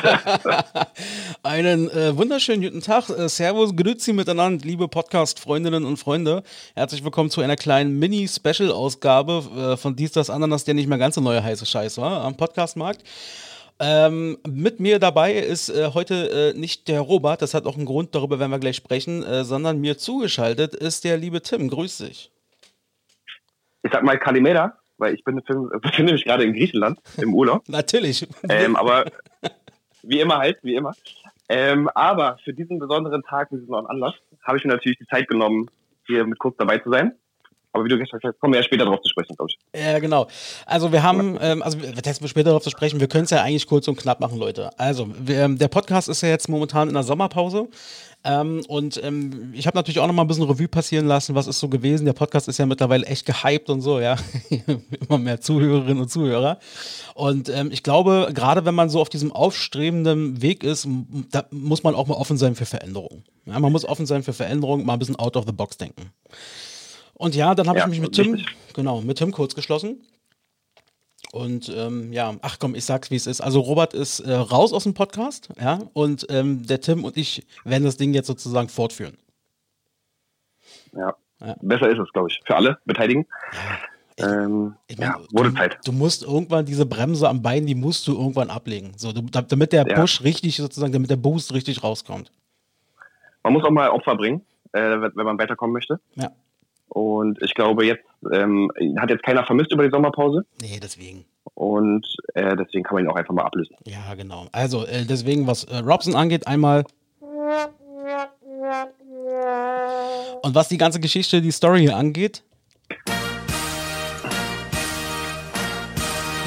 Einen äh, wunderschönen guten Tag. Äh, servus, Grüezi miteinander, liebe Podcast-Freundinnen und Freunde. Herzlich willkommen zu einer kleinen Mini-Special-Ausgabe äh, von Dies, das, Ananas, der nicht mehr ganz so neue heiße Scheiß war am Podcastmarkt. Ähm, mit mir dabei ist äh, heute äh, nicht der Robert, das hat auch einen Grund, darüber werden wir gleich sprechen, äh, sondern mir zugeschaltet ist der liebe Tim. Grüß dich. Ich sag mal Kalimera, weil ich bin, befinde mich gerade in Griechenland im Urlaub. Natürlich. Ähm, aber wie immer halt, wie immer. Ähm, aber für diesen besonderen Tag, diesen besonderen Anlass, habe ich mir natürlich die Zeit genommen, hier mit kurz dabei zu sein. Aber wie du gesagt hast, kommen wir ja später darauf zu sprechen, glaube ich. Ja, genau. Also wir haben, ähm, also wir testen später darauf zu sprechen, wir können es ja eigentlich kurz und knapp machen, Leute. Also, wir, ähm, der Podcast ist ja jetzt momentan in der Sommerpause. Ähm, und ähm, ich habe natürlich auch noch mal ein bisschen Revue passieren lassen, was ist so gewesen. Der Podcast ist ja mittlerweile echt gehypt und so, ja. Immer mehr Zuhörerinnen und Zuhörer. Und ähm, ich glaube, gerade wenn man so auf diesem aufstrebenden Weg ist, da muss man auch mal offen sein für Veränderungen. Ja, man muss offen sein für Veränderungen, mal ein bisschen out of the box denken. Und ja, dann habe ja, ich mich mit Tim, richtig. genau, mit Tim kurz geschlossen. Und ähm, ja, ach komm, ich sag's wie es ist. Also Robert ist äh, raus aus dem Podcast, ja, und ähm, der Tim und ich werden das Ding jetzt sozusagen fortführen. Ja, ja. besser ist es, glaube ich, für alle Beteiligten. Ja. Ähm, ich mein, ja, wurde du, Zeit. Du musst irgendwann diese Bremse am Bein, die musst du irgendwann ablegen. So, du, damit der Push richtig sozusagen, damit der Boost richtig rauskommt. Man muss auch mal Opfer bringen, äh, wenn man weiterkommen möchte. Ja. Und ich glaube, jetzt ähm, hat jetzt keiner vermisst über die Sommerpause. Nee, deswegen. Und äh, deswegen kann man ihn auch einfach mal ablösen. Ja, genau. Also äh, deswegen, was äh, Robson angeht, einmal. Und was die ganze Geschichte, die Story hier angeht.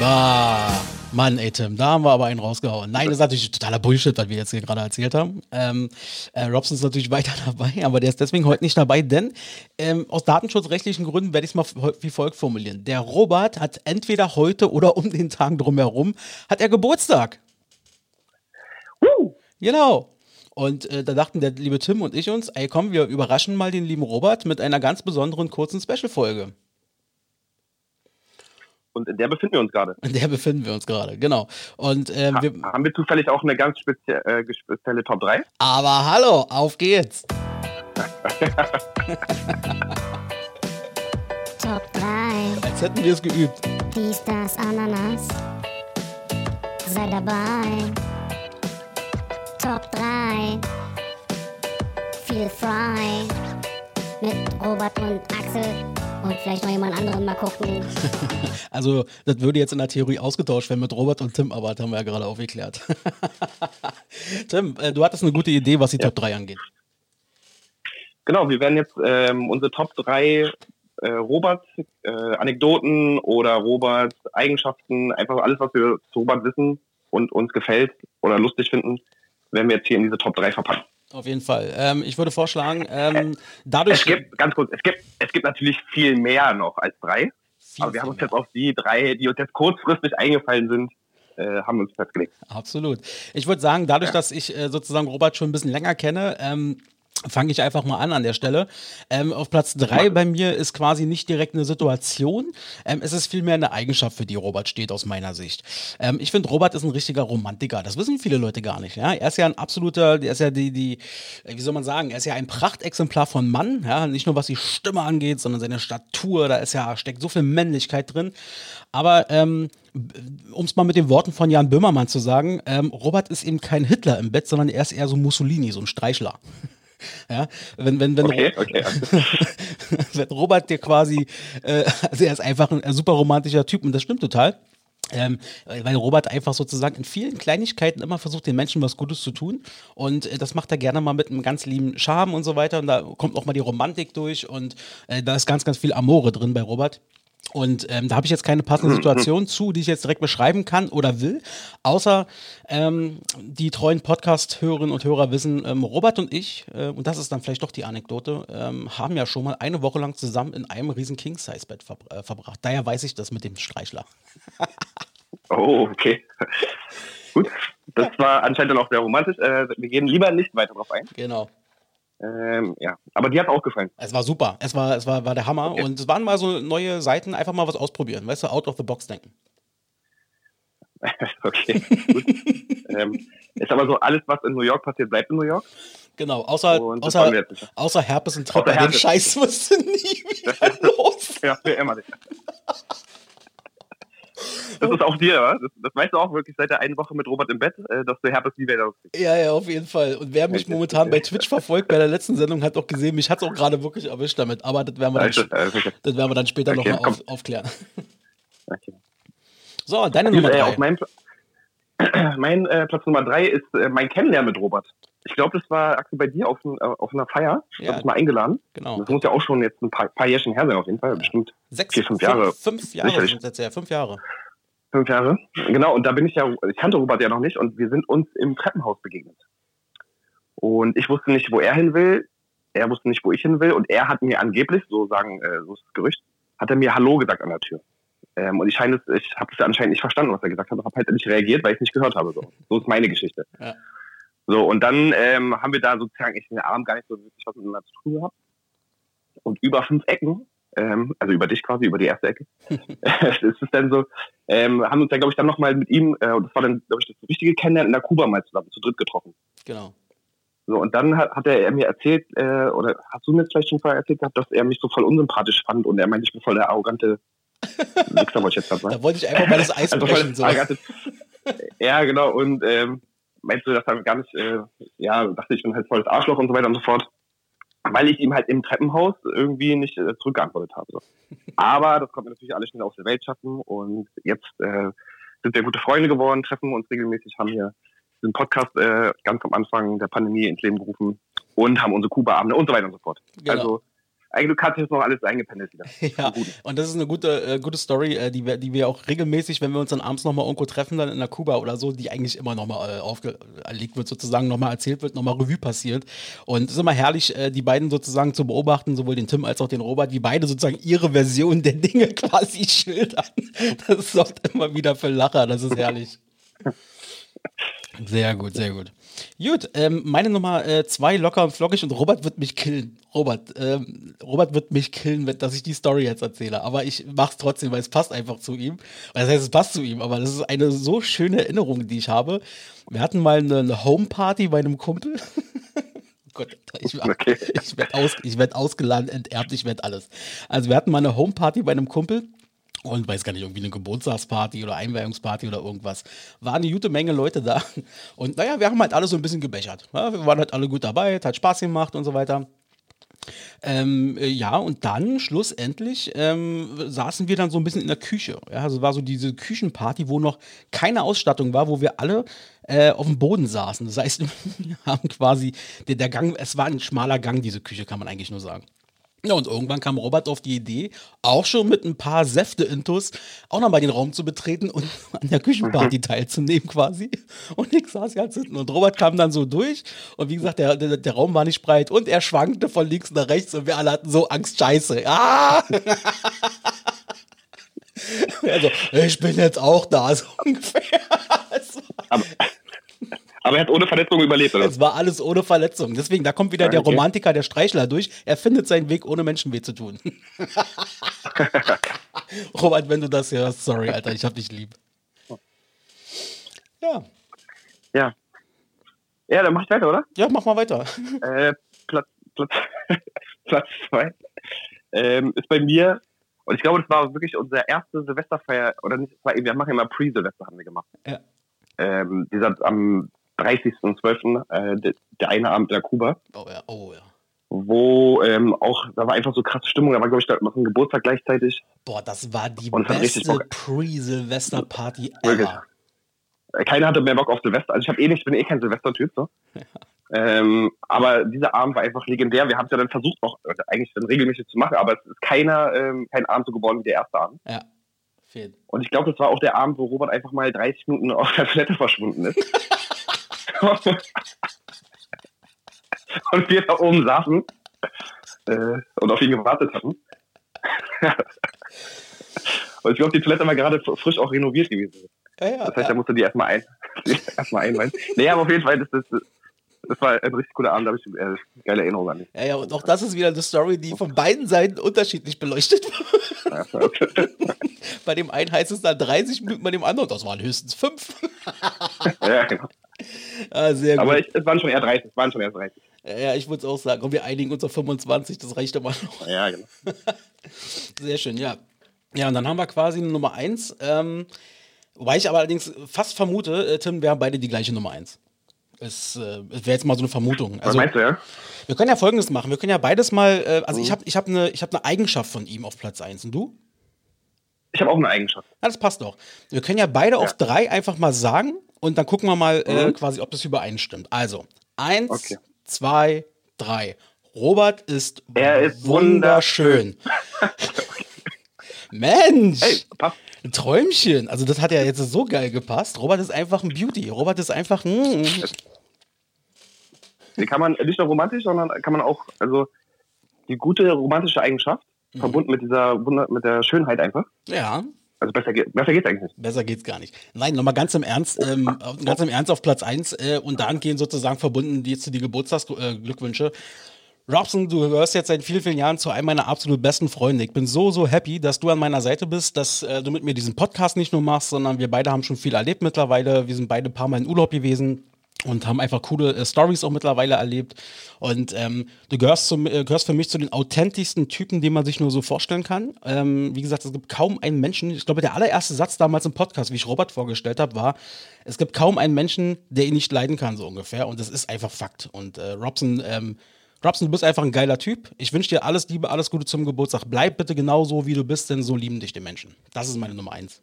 Bah. Mann, ey, Tim, da haben wir aber einen rausgehauen. Nein, das ist natürlich totaler Bullshit, was wir jetzt hier gerade erzählt haben. Ähm, äh, Robson ist natürlich weiter dabei, aber der ist deswegen heute nicht dabei, denn ähm, aus datenschutzrechtlichen Gründen werde ich es mal wie folgt formulieren. Der Robert hat entweder heute oder um den Tag drumherum, hat er Geburtstag. Uh. Genau. Und äh, da dachten der liebe Tim und ich uns, ey komm, wir überraschen mal den lieben Robert mit einer ganz besonderen kurzen Special-Folge. Und in der befinden wir uns gerade. In der befinden wir uns gerade, genau. Und ähm, ha wir, haben wir zufällig auch eine ganz spezie äh, spezielle Top 3? Aber hallo, auf geht's. Top 3. Als hätten wir es geübt. Dies, das, Ananas. Sei dabei. Top 3. Feel frei. Mit Robert und Axel und vielleicht noch jemand anderen mal gucken. also, das würde jetzt in der Theorie ausgetauscht werden mit Robert und Tim, aber das haben wir ja gerade aufgeklärt. Tim, äh, du hattest eine gute Idee, was die ja. Top 3 angeht. Genau, wir werden jetzt ähm, unsere Top 3 äh, Robert äh, Anekdoten oder Robert Eigenschaften, einfach alles, was wir zu Robert wissen und uns gefällt oder lustig finden, werden wir jetzt hier in diese Top 3 verpacken. Auf jeden Fall. Ähm, ich würde vorschlagen, ähm, dadurch. Es gibt, ganz kurz, es gibt, es gibt natürlich viel mehr noch als drei. Viel, aber wir haben uns jetzt auf die drei, die uns jetzt kurzfristig eingefallen sind, äh, haben uns festgelegt. Absolut. Ich würde sagen, dadurch, ja. dass ich äh, sozusagen Robert schon ein bisschen länger kenne, ähm, Fange ich einfach mal an an der Stelle. Ähm, auf Platz 3 bei mir ist quasi nicht direkt eine Situation. Ähm, es ist vielmehr eine Eigenschaft, für die Robert steht, aus meiner Sicht. Ähm, ich finde, Robert ist ein richtiger Romantiker. Das wissen viele Leute gar nicht. Ja? Er ist ja ein absoluter, er ist ja die, die, äh, wie soll man sagen, er ist ja ein Prachtexemplar von Mann. Ja? Nicht nur was die Stimme angeht, sondern seine Statur. Da ist ja, steckt so viel Männlichkeit drin. Aber ähm, um es mal mit den Worten von Jan Böhmermann zu sagen, ähm, Robert ist eben kein Hitler im Bett, sondern er ist eher so Mussolini, so ein Streichler. Ja, wenn, wenn, wenn, okay, okay. wenn Robert dir quasi, äh, also er ist einfach ein, ein super romantischer Typ und das stimmt total. Ähm, weil Robert einfach sozusagen in vielen Kleinigkeiten immer versucht, den Menschen was Gutes zu tun. Und äh, das macht er gerne mal mit einem ganz lieben Charme und so weiter. Und da kommt auch mal die Romantik durch und äh, da ist ganz, ganz viel Amore drin bei Robert. Und ähm, da habe ich jetzt keine passende Situation zu, die ich jetzt direkt beschreiben kann oder will. Außer ähm, die treuen Podcast-Hörerinnen und Hörer wissen, ähm, Robert und ich, äh, und das ist dann vielleicht doch die Anekdote, ähm, haben ja schon mal eine Woche lang zusammen in einem riesen King-Size-Bett ver äh, verbracht. Daher weiß ich das mit dem Streichler. oh, okay. Gut, das war anscheinend dann auch sehr romantisch. Äh, wir gehen lieber nicht weiter drauf ein. Genau. Ähm, ja, aber die hat auch gefallen. Es war super. Es war, es war, war der Hammer. Okay. Und es waren mal so neue Seiten, einfach mal was ausprobieren. Weißt du, out of the box denken. okay, gut. ähm, ist aber so, alles, was in New York passiert, bleibt in New York. Genau, außer, Und außer, außer Herpes und Trepper. Außer Den. Scheiß musst du nie wieder los. Ja, für immer nicht. Das ist auch dir, wa? Das, das weißt du auch wirklich seit der einen Woche mit Robert im Bett, äh, dass du Herpes nie wieder. Ja, ja, auf jeden Fall. Und wer mich Ja, momentan bei das- Twitch verfolgt, bei der letzten Sendung, hat auch gesehen, mich hat es auch gerade wirklich erwischt damit. Aber das werden wir dann, Also, äh, okay. das werden wir dann später Okay, nochmal auf, aufklären. Okay. So, deine Gut, Nummer äh, drei. auf meinem mein äh, Platz Nummer drei ist äh, mein Kennenlernen mit Robert. Ich glaube, das war Axel bei dir auf, äh, auf einer Feier. Ich Ja. habe mal eingeladen. Genau. Das muss ja auch schon jetzt ein paar, paar Jährchen her sein, auf jeden Fall. Bestimmt Sechs, vier, fünf Jahre. Fünf, Jahre Sicherlich. sind jetzt ja, fünf Jahre. Fünf Jahre. Genau, und da bin ich ja, ich kannte Robert ja noch nicht und wir sind uns im Treppenhaus begegnet. Und ich wusste nicht, wo er hin will. Er wusste nicht, wo ich hin will. Und er hat mir angeblich, so sagen, äh, so ist das Gerücht, hat er mir Hallo gesagt an der Tür. Ähm, und ich scheine es, ich habe es anscheinend nicht verstanden, was er gesagt hat, und habe halt nicht reagiert, weil ich nicht gehört habe. So, so ist meine Geschichte. Ja. So, und dann ähm, haben wir da sozusagen ich in der Abend gar nicht so wirklich was miteinander zu tun gehabt. Und über fünf Ecken, ähm, also über dich quasi, über die erste Ecke, es ist dann so, ähm, haben uns ja, glaube ich, dann nochmal mit ihm, äh, und das war dann, glaube ich, das richtige Kennenlernen in der Kuba mal zusammen, zu dritt getroffen. Genau. So, und dann hat, hat er mir erzählt, äh, oder hast du mir jetzt vielleicht schon vorher erzählt gehabt, dass er mich so voll unsympathisch fand und er meinte, ich bin voll der arrogante Wichser, wollte ich jetzt sagen. Da wollte ich einfach mal das Eis Also brechen. So. Ja, genau, und ähm, meinst du, das dann gar nicht, äh, ja, dachte ich bin halt voll das Arschloch und so weiter und so fort. Weil ich ihm halt im Treppenhaus irgendwie nicht äh, zurückgeantwortet habe. So. Aber das konnte natürlich alles schnell aus der Welt schaffen und jetzt äh, sind wir gute Freunde geworden, treffen uns regelmäßig, haben hier diesen Podcast äh, ganz am Anfang der Pandemie ins Leben gerufen und haben unsere Kuba-Abende und so weiter und so fort. Genau. Also eigentlich hat sich jetzt noch alles eingependelt wieder. Ja, und das ist eine gute, äh, gute Story, äh, die, wir, die wir auch regelmäßig, wenn wir uns dann abends nochmal irgendwo treffen, dann in der Kuba oder so, die eigentlich immer nochmal äh, aufgelegt wird, sozusagen nochmal erzählt wird, nochmal Revue passiert. Und es ist immer herrlich, äh, die beiden sozusagen zu beobachten, sowohl den Tim als auch den Robert, wie beide sozusagen ihre Version der Dinge quasi schildern. Das sorgt immer wieder für Lacher, das ist herrlich. Sehr gut, sehr gut. Gut, ähm, meine Nummer äh, zwei, locker und flockig und Robert wird mich killen. Robert, ähm, Robert wird mich killen, wenn, dass ich die Story jetzt erzähle. Aber ich mach's trotzdem, weil es passt einfach zu ihm. Das heißt, es passt zu ihm, aber das ist eine so schöne Erinnerung, die ich habe. Wir hatten mal eine, eine Homeparty bei einem Kumpel. Gott, ich, Okay. ich werde aus, ich werd ausgeladen, enterbt, ich werde alles. Also wir hatten mal eine Homeparty bei einem Kumpel und weiß gar nicht, irgendwie eine Geburtstagsparty oder Einweihungsparty oder irgendwas. War eine gute Menge Leute da. Und naja, wir haben halt alle so ein bisschen gebechert. Ja, wir waren halt alle gut dabei, hat Spaß gemacht und so weiter. Ähm, äh, ja, und dann schlussendlich ähm, saßen wir dann so ein bisschen in der Küche. Ja, also war so diese Küchenparty, wo noch keine Ausstattung war, wo wir alle äh, auf dem Boden saßen. Das heißt, wir haben quasi, der, der Gang, es war ein schmaler Gang, diese Küche, kann man eigentlich nur sagen. Ja, und irgendwann kam Robert auf die Idee, auch schon mit ein paar Säfte-Intus, auch nochmal den Raum zu betreten und an der Küchenparty teilzunehmen quasi. Und ich saß ganz hinten und Robert kam dann so durch und wie gesagt, der, der, der Raum war nicht breit und er schwankte von links nach rechts und wir alle hatten so Angst, scheiße. Ah! Also, ich bin jetzt auch da, so ungefähr. Aber, aber er hat ohne Verletzung überlebt, oder? es war alles ohne Verletzung. Deswegen, da kommt wieder Ja, der okay. Romantiker, der Streichler durch. Er findet seinen Weg, ohne Menschen weh zu tun. Robert, wenn du das hörst, sorry, Alter, ich hab dich lieb. Ja, Ja. Ja, dann mach ich weiter, oder? ja, mach mal weiter. Äh, Platz, Platz, Platz zwei ähm, ist bei mir, und ich glaube, das war wirklich unsere erste Silvesterfeier, oder nicht, war, wir machen immer Pre-Silvester, haben wir gemacht. Ja. Ähm, dieser am 30.12., äh, der, der eine Abend in der Kuba, Oh ja, oh ja. wo ähm, auch, da war einfach so krasse Stimmung, da war, glaube ich, da noch ein Geburtstag gleichzeitig. Boah, das war die Und beste. Pre-Silvester-Party Wirklich. ever. Äh, Keiner hatte mehr Bock auf Silvester. Also ich habe eh nicht, ich bin eh kein Silvester-Typ, so. Ähm, aber dieser Abend war einfach legendär. Wir haben es ja dann versucht, auch äh, eigentlich dann regelmäßig zu machen, aber es ist keiner, ähm, kein Abend so geworden wie der erste Abend. Ja, fehlt. Und ich glaube, das war auch der Abend, wo Robert einfach mal 30 Minuten auf der Toilette verschwunden ist. und wir da oben saßen äh, und auf ihn gewartet hatten. und ich glaube, die Toilette war gerade frisch auch renoviert gewesen. Ja, ja, Das heißt, ja. er musste die erstmal ein, erstmal einweihen. Nee, aber auf jeden Fall, das, das, das war ein richtig cooler Abend, da habe ich äh, geile Erinnerungen an. Ja, ja, und auch das ist wieder eine Story, die von beiden Seiten unterschiedlich beleuchtet wird. bei dem einen heißt es dann 30 Minuten, bei dem anderen, das waren höchstens fünf. ja, genau. Ah, sehr gut. Aber es waren schon eher 30, es waren schon eher 30. Ja, ich würde es auch sagen. Und wir einigen uns auf 25, das reicht immer noch. Ja, genau. Sehr schön, ja. Ja, und dann haben wir quasi eine Nummer 1. Ähm, wobei ich aber allerdings fast vermute, äh, Tim, wir haben beide die gleiche Nummer 1. Es, äh, wäre jetzt mal so eine Vermutung. Was meinst du, ja? Wir können ja folgendes machen. Wir können ja beides mal, äh, also ich habe ich hab eine hab ne Eigenschaft von ihm auf Platz 1 und du? Ich habe auch eine Eigenschaft. Ja, das passt doch. Wir können ja beide auf drei einfach mal sagen und dann gucken wir mal äh, quasi, ob das übereinstimmt. Also, eins, Okay. zwei, drei. Robert ist, Er ist wunderschön. Mensch! Hey, passt. Ein Träumchen. Also, das hat ja jetzt so geil gepasst. Robert ist einfach ein Beauty. Robert ist einfach. Mm, Die kann man nicht nur romantisch, sondern kann man auch, also die gute romantische Eigenschaft, Mhm. verbunden mit dieser Wunder, mit der Schönheit einfach. ja, Also besser, geht, geht's eigentlich nicht. besser geht's gar nicht. Nein, nochmal ganz im Ernst, ähm, ganz im Ernst auf Platz 1 äh, und gehen sozusagen verbunden die, zu die Geburtstagsglückwünsche. Robson, du gehörst jetzt seit vielen, vielen Jahren zu einem meiner absolut besten Freunde. Ich bin so, so happy, dass du an meiner Seite bist, dass äh, du mit mir diesen Podcast nicht nur machst, sondern wir beide haben schon viel erlebt mittlerweile. Wir sind beide ein paar Mal in Urlaub gewesen und haben einfach coole äh, Stories auch mittlerweile erlebt. Und ähm, du gehörst, zum, äh, gehörst für mich zu den authentischsten Typen, den man sich nur so vorstellen kann. Ähm, wie gesagt, es gibt kaum einen Menschen, ich glaube, der allererste Satz damals im Podcast, wie ich Robert vorgestellt habe, war, es gibt kaum einen Menschen, der ihn nicht leiden kann, so ungefähr. Und das ist einfach Fakt. Und äh, Robson, ähm, Robson, du bist einfach ein geiler Typ. Ich wünsche dir alles Liebe, alles Gute zum Geburtstag. Bleib bitte genau so, wie du bist, denn so lieben dich die Menschen. Das ist meine Nummer eins.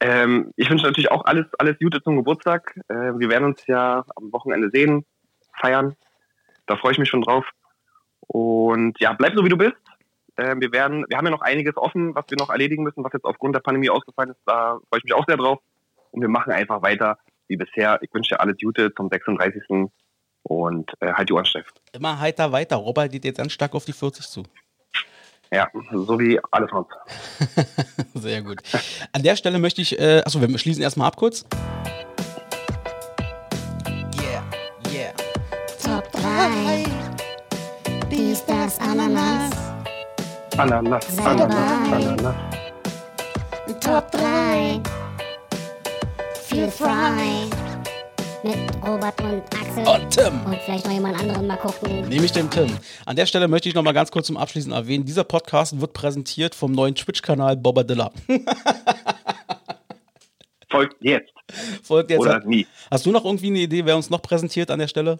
Ähm, ich wünsche natürlich auch alles, alles Gute zum Geburtstag. Äh, wir werden uns ja am Wochenende sehen, feiern. Da freue ich mich schon drauf. Und ja, bleib so wie du bist. Äh, wir werden, wir haben ja noch einiges offen, was wir noch erledigen müssen, was jetzt aufgrund der Pandemie ausgefallen ist. Da freue ich mich auch sehr drauf. Und wir machen einfach weiter wie bisher. Ich wünsche dir alles Gute zum 36. Und äh, halt die Ohren steif. Immer heiter weiter. Robert geht jetzt ganz stark auf die 40 zu. Ja, so wie alles sonst. Sehr gut. An der Stelle möchte ich, äh, achso, wir schließen erstmal ab kurz. Yeah, yeah. Top 3. Dies, das, Ananas. Ananas, Sei Ananas, dabei. Ananas. Top 3. Feel Fry. Mit Robert und Axel. Und Tim. Und vielleicht noch jemand anderen mal gucken. Nehme ich den Tim. An der Stelle möchte ich noch mal ganz kurz zum Abschließen erwähnen, dieser Podcast wird präsentiert vom neuen Twitch-Kanal Bobadilla. Folgt jetzt Folgt jetzt. oder nie. Hast du noch irgendwie eine Idee, wer uns noch präsentiert an der Stelle?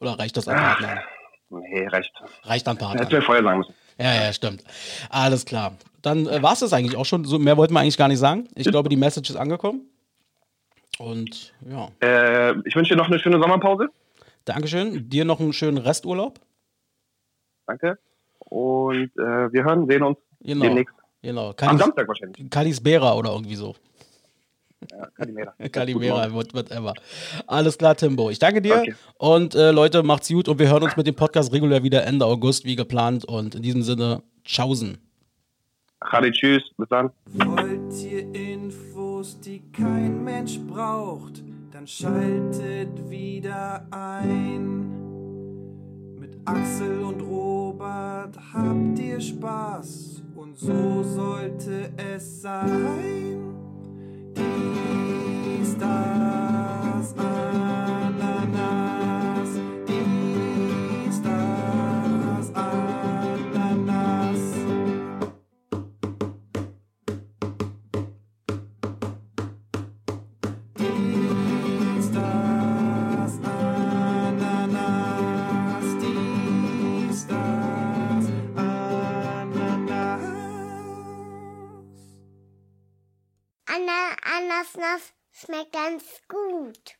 Oder reicht das an Partner? Nee, reicht. Reicht an Partner. mir vorher sagen müssen. Ja, ja, stimmt. Alles klar. Dann äh, war es das eigentlich auch schon. So, mehr wollten wir eigentlich gar nicht sagen. Ich glaube, die Message ist angekommen. Und ja, Äh, ich wünsche dir noch eine schöne Sommerpause. Dankeschön. Dir noch einen schönen Resturlaub. Danke. Und äh, wir hören, sehen uns Genau. demnächst. Genau. Am Kalis, Samstag wahrscheinlich. Kalis Bera oder irgendwie so. Ja, Kalimera. Kalimera, what- whatever. Alles klar, Timbo. Ich danke dir. Okay. Und äh, Leute, macht's gut und wir hören uns mit dem Podcast regulär wieder Ende August, wie geplant. Und in diesem Sinne, tschaußen. Chadi, tschüss. Bis dann. Wollt ihr Infos, die kein Mensch braucht, dann schaltet wieder ein. Mit Axel und Robert habt ihr Spaß und so sollte es sein. Dies, das, Ananas. Anna, Anasnas schmeckt ganz gut.